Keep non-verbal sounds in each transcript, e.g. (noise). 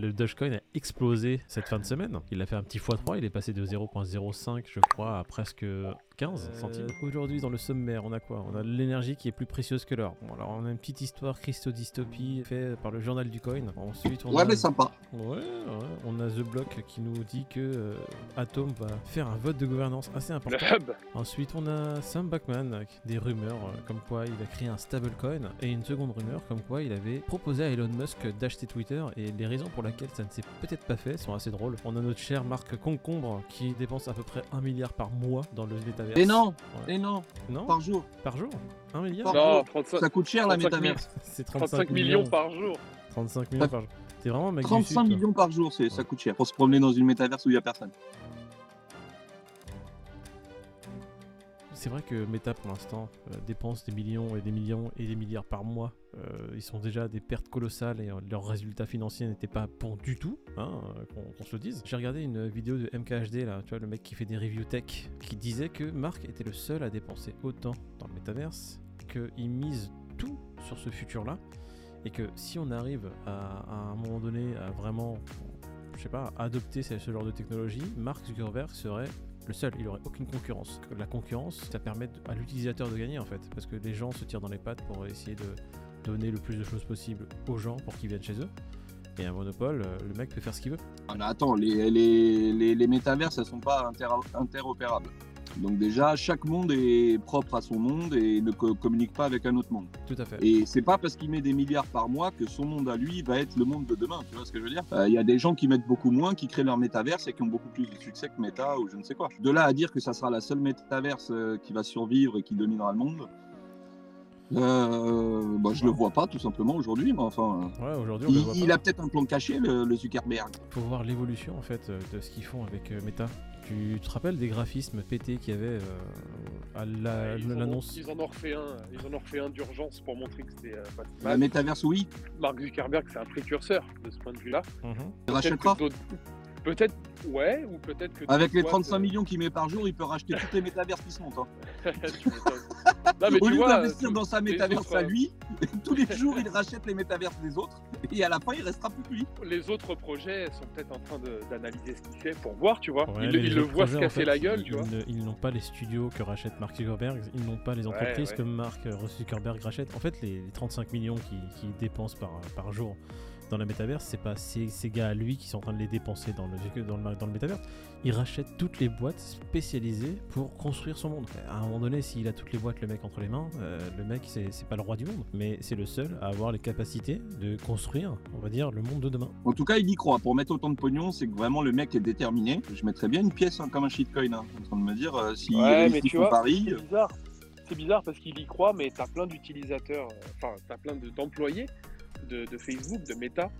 le Dogecoin a explosé cette fin de semaine. Il a fait un petit x3, il est passé de 0.05 je crois à presque 15 centimes. Aujourd'hui dans le sommaire, on a quoi? On a l'énergie qui est plus précieuse que l'or. Bon, alors on a une petite histoire Christodystopie faite par le journal du coin. Ensuite on Ouais, a... mais sympa. Ouais, ouais, on a The Block qui nous dit que euh, Atom va faire un vote de gouvernance assez Le important. hub. Ensuite, on a Sam Backman, euh, des rumeurs euh, comme quoi il a créé un stablecoin, et une seconde rumeur comme quoi il avait proposé à Elon Musk d'acheter Twitter, et les raisons pour lesquelles ça ne s'est peut-être pas fait sont assez drôles. On a notre cher Marc Concombre qui dépense à peu près 1 milliard par mois dans le métaverse. Et non, Ouais. et non, Non par jour. Par jour 1 milliard Par Non, jour. 35, Ça coûte cher la 35 000. métaverse. C'est 35, 35 millions par jour. 35 millions par jour. T'es vraiment un mec du 35 Sud, toi. millions par jour, c'est, ça coûte cher. Pour se promener dans une métaverse où il n'y a personne. C'est vrai que Meta pour l'instant euh, dépense des millions et des millions et des milliards par mois. Euh, ils sont déjà des pertes colossales et euh, leurs résultats financiers n'étaient pas bons du tout, hein, qu'on se le dise. J'ai regardé une vidéo de MKHD là, tu vois le mec qui fait des reviews tech, qui disait que Mark était le seul à dépenser autant dans le métaverse, qu'il mise tout sur ce futur là, et que si on arrive à, à un moment donné à vraiment, je sais pas, adopter ce genre de technologie, Mark Zuckerberg serait le seul, il aurait aucune concurrence. La concurrence, ça permet à l'utilisateur de gagner en fait, parce que les gens se tirent dans les pattes pour essayer de donner le plus de choses possible aux gens pour qu'ils viennent chez eux. Et un monopole, euh, le mec peut faire ce qu'il veut. Ah, attends, les, les, les, les métaverses, elles sont pas inter- interopérables. Donc déjà, chaque monde est propre à son monde et ne co- communique pas avec un autre monde. Tout à fait. Et c'est pas parce qu'il met des milliards par mois que son monde à lui va être le monde de demain. Tu vois ce que je veux dire? Euh, Il y a des gens qui mettent beaucoup moins, qui créent leur métaverse et qui ont beaucoup plus de succès que Meta ou je ne sais quoi. De là à dire que ça sera la seule métaverse euh, qui va survivre et qui dominera le monde, euh, bah, je le vois pas tout simplement aujourd'hui. Mais enfin, Ouais, aujourd'hui, on le il, a peut-être un plan caché, le, le Zuckerberg. faut voir l'évolution en fait euh, de ce qu'ils font avec euh, Meta. Tu te rappelles des graphismes pétés qu'il y avait euh, à la- l'annonce? ils en ont refait un, ils en ont refait un d'urgence pour montrer que c'était euh, pas La métaverse, oui, Mark Zuckerberg, c'est un précurseur de ce point de vue-là. Mhm. il rachètera. Peut-être, ouais, ou peut-être que. Avec les d'autres 35 boîtes, millions qu'il met par jour, il peut racheter toutes les métaverses qui se montent. hein. (laughs) non, mais Au tu lieu d'investir dans sa métaverse à lui, (laughs) tous les jours (laughs) il rachète les métaverses des autres et à la fin il restera plus que lui. les autres projets sont peut-être en train d'analyser ce qu'il fait pour voir, tu vois. Ouais, ils le voient se projets, en casser fait, la gueule, ils, tu vois. ils ne- ils n'ont pas les studios que rachète Mark Zuckerberg, ils n'ont pas les entreprises ouais. que Mark Zuckerberg rachète. En fait, les, les 35 millions qu'il dépense par, par jour dans la métaverse, c'est pas ces, ces gars à lui qui sont en train de les dépenser dans le, dans le, dans le métaverse. Il rachète toutes les boîtes spécialisées pour construire son monde. À un moment donné, s'il a toutes les boîtes, le mec entre les mains, euh, le mec, c'est pas le roi du monde, mais c'est le seul à avoir les capacités de construire, on va dire, le monde de demain. En tout cas il y croit. Pour mettre autant de pognon, c'est que vraiment le mec est déterminé. Je mettrais bien une pièce hein, comme un shitcoin. Hein, en train de me dire euh, si Ouais, il mais tu vois, pari. c'est bizarre. C'est bizarre parce qu'il y croit, mais t'as plein d'utilisateurs, euh, enfin, t'as plein de- d'employés de, de Facebook, de Meta,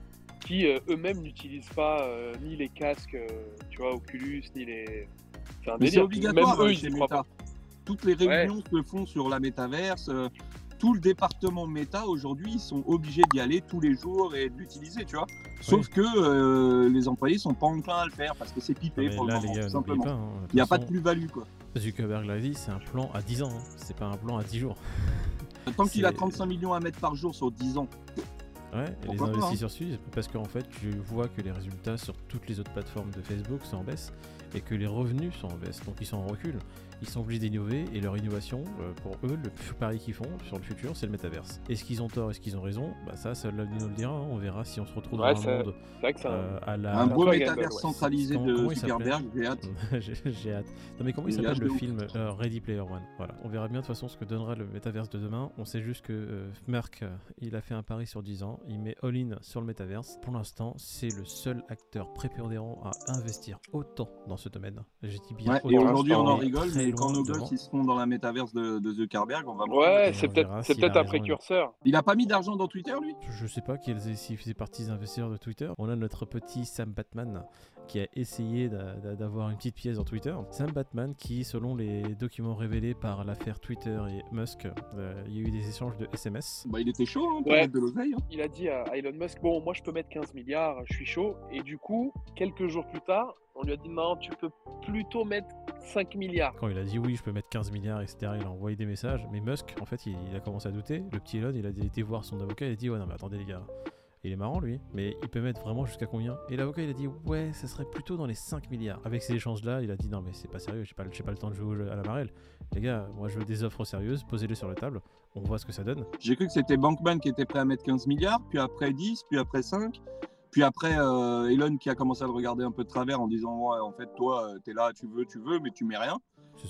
qui euh, eux-mêmes n'utilisent pas euh, ni les casques, euh, tu vois, Oculus, ni les. C'est un Mais c'est délire. obligatoire Même eux, ils y croient pas. Toutes les réunions se font sur la métaverse. euh, tout le département Meta aujourd'hui, ils sont obligés d'y aller tous les jours et de l'utiliser, tu vois. Sauf que euh, les employés sont pas enclins à le faire parce que c'est pipé le moment, gars, tout n'oubliez simplement. pas. hein, Il n'y a pas de plus-value quoi. Zuckerberg l'a dit, c'est un plan à 10 ans, hein. c'est pas un plan à 10 jours. Tant qu'il a C'est- 35 millions à mettre par jour sur 10 ans, Ouais, et les investisseurs suivent parce qu'en fait, tu vois que les résultats sur toutes les autres plateformes de Facebook sont en baisse et que les revenus sont en baisse, donc ils sont en recul. Ils sont obligés d'innover et leur innovation, euh, pour eux, le f- pari qu'ils font sur le futur, c'est le métaverse. Est-ce qu'ils ont tort, est-ce qu'ils ont raison? Bah ça, seul l'avenir nous le dira. hein. On verra si on se retrouve Ouais, dans un ça- monde euh, à la. un beau métaverse ouais. centralisé Comment- de Zuckerberg, j'ai hâte. (laughs) J'ai hâte. Non mais comment il s'appelle le film euh, Ready Player One? Voilà, on verra bien de toute façon ce que donnera le métaverse de demain. On sait juste que euh, Merck, euh, il a fait un pari sur 10 ans, il met all-in sur le métaverse. Pour l'instant, c'est le seul acteur prépondérant à investir autant dans ce domaine. J'ai dit bien Ouais, et aujourd'hui, on en rigole, mais quand loin nos devant. gosses ils seront dans la métaverse de, de Zuckerberg, on va voir. Ouais, c'est peut-être c'est s'il a peut-être un précurseur. Il a pas mis d'argent dans Twitter, lui? Je sais pas s'il faisait partie des investisseurs de Twitter. On a notre petit Sam Batman qui a essayé d'a- d'a- d'avoir une petite pièce dans Twitter. Sam Batman qui, selon les documents révélés par l'affaire Twitter et Musk, euh, il y a eu des échanges de SMS. Bah, il était chaud hein, pour Ouais. mettre de l'oseille. hein. Il a dit à Elon Musk Bon, moi je peux mettre 15 milliards, je suis chaud. Et du coup, quelques jours plus tard, on lui a dit Non, tu peux plutôt mettre 5 milliards. Quand il a dit oui, je peux mettre 15 milliards, etc., il a envoyé des messages. Mais Musk, en fait, il, il a commencé à douter. Le petit Elon, il a été voir son avocat, il a dit ouais, non, mais attendez, les gars. Il est marrant lui, mais il peut mettre vraiment jusqu'à combien? Et l'avocat il a dit ouais, ça serait plutôt dans les 5 milliards. Avec ces échanges-là, il a dit non mais c'est pas sérieux, j'ai pas, j'ai pas le temps de jouer au jeu à la marelle. Les gars, moi je veux des offres sérieuses, posez-les sur la table, on voit ce que ça donne. J'ai cru que c'était Bankman qui était prêt à mettre 15 milliards, puis après 10, puis après 5. Puis après, euh, Elon qui a commencé à le regarder un peu de travers en disant Ouais, en fait, toi, euh, t'es là, tu veux, tu veux, mais tu mets rien.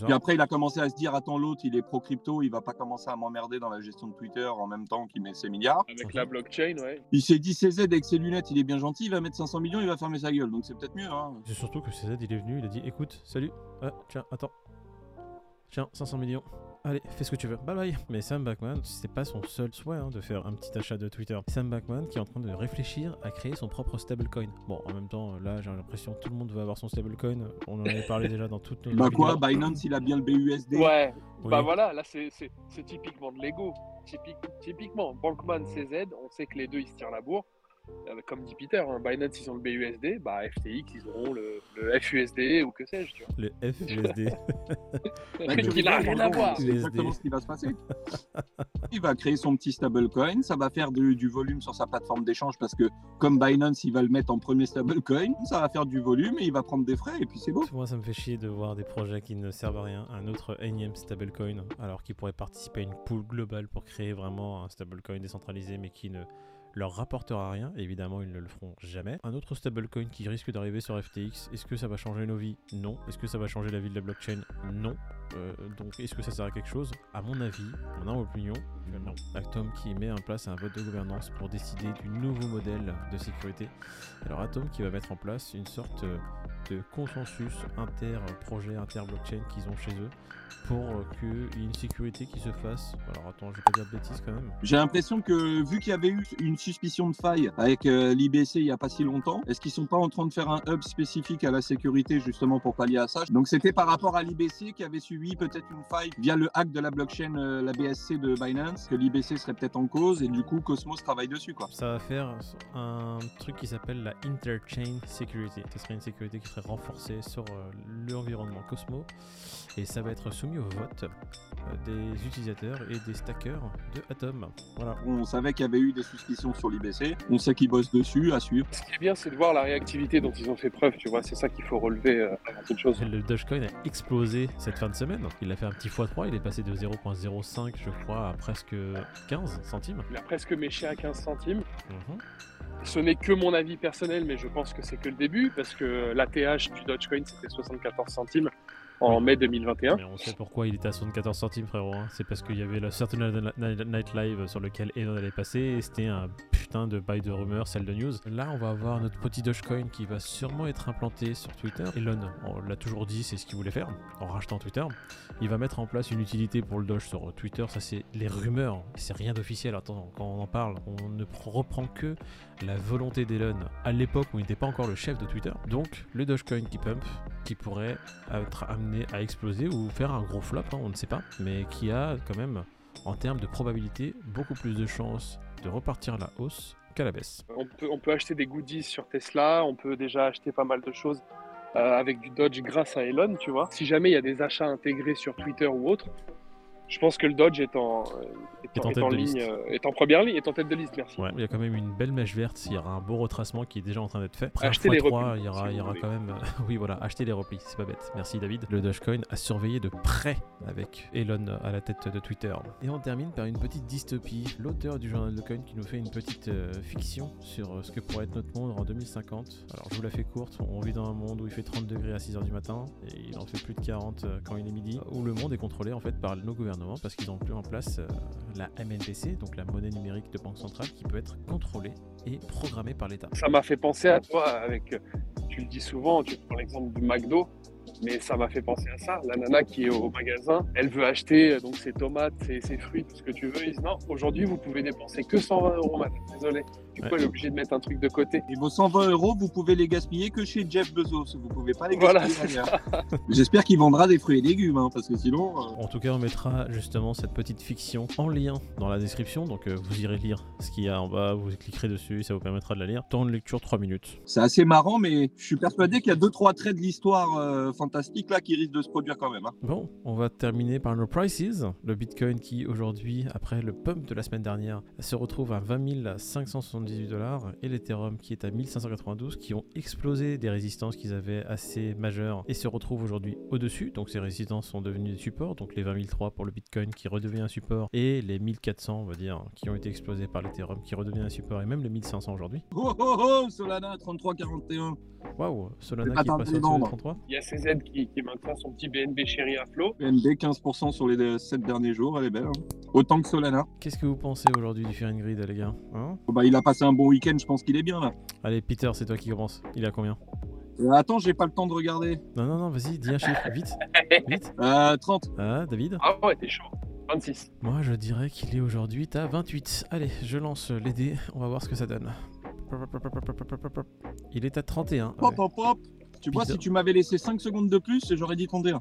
Puis après, il a commencé à se dire Attends, l'autre, il est pro-crypto, il va pas commencer à m'emmerder dans la gestion de Twitter en même temps qu'il met ses milliards. Avec la blockchain, ouais. Il s'est dit CZ avec ses lunettes, il est bien gentil, il va mettre 500 millions, il va fermer sa gueule. Donc c'est peut-être mieux. Hein. C'est surtout que CZ il est venu, il a dit écoute, salut, ah, tiens, attends. Tiens, 500 millions. Allez, fais ce que tu veux. Bye bye. Mais Sam Backman, c'est pas son seul souhait hein, de faire un petit achat de Twitter. Sam Backman qui est en train de réfléchir à créer son propre stablecoin. Bon, en même temps, là, j'ai l'impression que tout le monde veut avoir son stablecoin. On en avait parlé (laughs) déjà dans toutes nos Bah quoi, vidéos. Binance, il a bien le BUSD. Ouais, Oui. bah voilà, là c'est typiquement de l'ego. Typique, typiquement, Bankman, CZ, on sait que les deux ils se tirent la bourre. Euh, Comme dit Peter, hein, Binance ils ont le BUSD, bah FTX ils auront le, le FUSD ou que sais-je, tu vois. Le FUSD. Tu qui n'a rigoles, rien à gros, voir. C'est exactement ce qui va se passer. Il va créer son petit stablecoin, ça va faire du, du volume sur sa plateforme d'échange parce que comme Binance, il va le mettre en premier stablecoin, ça va faire du volume et il va prendre des frais et puis c'est beau. Moi, ça me fait chier de voir des projets qui ne servent à rien, un autre énième stablecoin, alors qu'ils pourraient participer à une pool globale pour créer vraiment un stablecoin décentralisé, mais qui ne leur rapportera rien. Évidemment, ils ne le feront jamais. Un autre stablecoin qui risque d'arriver sur FTX, est-ce que ça va changer nos vies? Non. Est-ce que ça va changer la vie de la blockchain? Non. Euh, donc, est-ce que ça sert à quelque chose? À mon avis, mon humble opinion, non. Atom qui met en place un vote de gouvernance pour décider du nouveau modèle de sécurité. Alors, Atom qui va mettre en place une sorte consensus inter-projet, inter-blockchain qu'ils ont chez eux pour euh, qu'il y ait une sécurité qui se fasse. Alors attends, je vais pas dire de bêtises quand même. J'ai l'impression que vu qu'il y avait eu une suspicion de faille avec euh, l'IBC il n'y a pas si longtemps, est-ce qu'ils sont pas en train de faire un hub spécifique à la sécurité justement pour pallier à ça? Donc c'était par rapport à l'IBC qui avait suivi peut-être une faille via le hack de la blockchain, euh, la BSC de Binance, que l'IBC serait peut-être en cause et du coup Cosmos travaille dessus quoi. Ça va faire un truc qui s'appelle la Interchain Security. Ce serait une sécurité qui serait renforcée sur euh, l'environnement Cosmo et ça va être soumis au vote euh, des utilisateurs et des stackers de Atom. Voilà. On savait qu'il y avait eu des suspicions sur l'IBC, on sait qu'ils bossent dessus, à suivre. Ce qui est bien, c'est de voir la réactivité dont ils ont fait preuve, tu vois, c'est ça qu'il faut relever euh, avant toute chose. Le Dogecoin a explosé cette fin de semaine. Il a fait un petit x3, il est passé de 0.05 je crois à presque 15 centimes. Il a presque méché à 15 centimes. Mhm. Ce n'est que mon avis personnel, mais je pense que c'est que le début, parce que l'ATH du Dogecoin, c'était 74 centimes en mai 2021. Mais on sait pourquoi il était à 74 centimes, frérot. hein. C'est parce qu'il y avait le Saturday Night Live sur lequel Elon allait passer et c'était un de bail de rumeurs, celle de news. Là, on va avoir notre petit Dogecoin qui va sûrement être implanté sur Twitter. Elon, on l'a toujours dit, c'est ce qu'il voulait faire en rachetant Twitter. Il va mettre en place une utilité pour le Doge sur Twitter. Ça, c'est les rumeurs. C'est rien d'officiel. Attends, quand on en parle, on ne pr- reprend que la volonté d'Elon à l'époque où il n'était pas encore le chef de Twitter. Donc, le Dogecoin qui pump, qui pourrait être amené à exploser ou faire un gros flop, hein, on ne sait pas, mais qui a quand même, en termes de probabilité, beaucoup plus de chances de repartir à la hausse qu'à la baisse. On peut, acheter des goodies sur Tesla, on peut déjà acheter pas mal de choses euh, avec du Dodge grâce à Elon, tu vois. Si jamais il y a des achats intégrés sur Twitter ou autre, je pense que le Dodge est en, euh, est Est en, en est tête en de ligne, liste. euh, est en première ligne, est en tête de liste, merci. Ouais, il y a quand même une belle mèche verte, il y aura un beau retracement qui est déjà en train d'être fait. Après un Achetez les x3, replis, il y aura, si il y aura quand même... (laughs) oui voilà, acheter les replis, c'est pas bête. Merci David. Le Dogecoin a surveillé de près avec Elon à la tête de Twitter. Et on termine par une petite dystopie. L'auteur du journal de Coin qui nous fait une petite euh, fiction sur euh, ce que pourrait être notre monde en 2050. Alors je vous la fais courte, on vit dans un monde où il fait 30 degrés à 6h du matin et il en fait plus de 40 euh, quand il est midi, où le monde est contrôlé en fait par nos parce qu'ils ont plus en place euh, la MNBC, donc la monnaie numérique de banque centrale, qui peut être contrôlée et programmée par l'État. Ça m'a fait penser à toi avec, euh, tu le dis souvent, tu prends l'exemple du McDo, mais ça m'a fait penser à ça. La nana qui est au magasin, elle veut acheter euh, donc ses tomates, ses, ses fruits, tout ce que tu veux. Ils disent non, aujourd'hui vous pouvez dépenser que 120 euros, madame. Désolé. Du coup, Ouais. elle est obligée de mettre un truc de côté. Et vos 120 euros, vous pouvez les gaspiller que chez Jeff Bezos. Vous pouvez pas les Voilà, gaspiller ailleurs. (laughs) J'espère qu'il vendra des fruits et légumes, hein, parce que sinon. euh, En tout cas, on mettra justement cette petite fiction en lien dans la description, donc euh, vous irez lire ce qu'il y a en bas, vous cliquerez dessus, ça vous permettra de la lire. Temps de lecture 3 minutes. C'est assez marrant, mais je suis persuadé qu'il y a deux trois traits de l'histoire euh, fantastique là qui risque de se produire quand même. hein. Bon, on va terminer par nos prices. Le Bitcoin qui aujourd'hui, après le pump de la semaine dernière, se retrouve à 20 578 dollars et l'Ethereum qui est à 1592 qui ont explosé des résistances qu'ils avaient assez majeures et se retrouvent aujourd'hui au-dessus. Donc ces résistances sont devenues des supports. Donc les 20 003 pour le Bitcoin qui redevient un support et les 1400 on va dire qui ont été explosés par l'Ethereum qui redevient un support et même les 1500 aujourd'hui. Oh oh oh, Solana 33-41. Waouh, Solana qui est passé tenté de au-dessus des vendre. 33. Il y a Qui, qui maintient son petit BNB chéri à flot. PNB 15% sur les 7 derniers jours, elle est belle. hein. Autant que Solana. Qu'est-ce que vous pensez aujourd'hui du Fear and Greed les gars Hein? Oh, bah, il a passé un bon week-end, je pense qu'il est bien là. Allez Peter, c'est toi qui commence. Il a combien? Euh, attends, j'ai pas le temps de regarder. Non, non, non, vas-y, dis un chiffre, vite, (laughs) vite. Euh, 30. Ah, David? Ah ouais, t'es chaud. 26. Moi, je dirais qu'il est aujourd'hui à 28. Allez, je lance les dés, on va voir ce que ça donne. Il est à 31. Hop, Ouais. hop, hop. Tu vois, si tu m'avais laissé 5 secondes de plus, j'aurais dit ton dé là.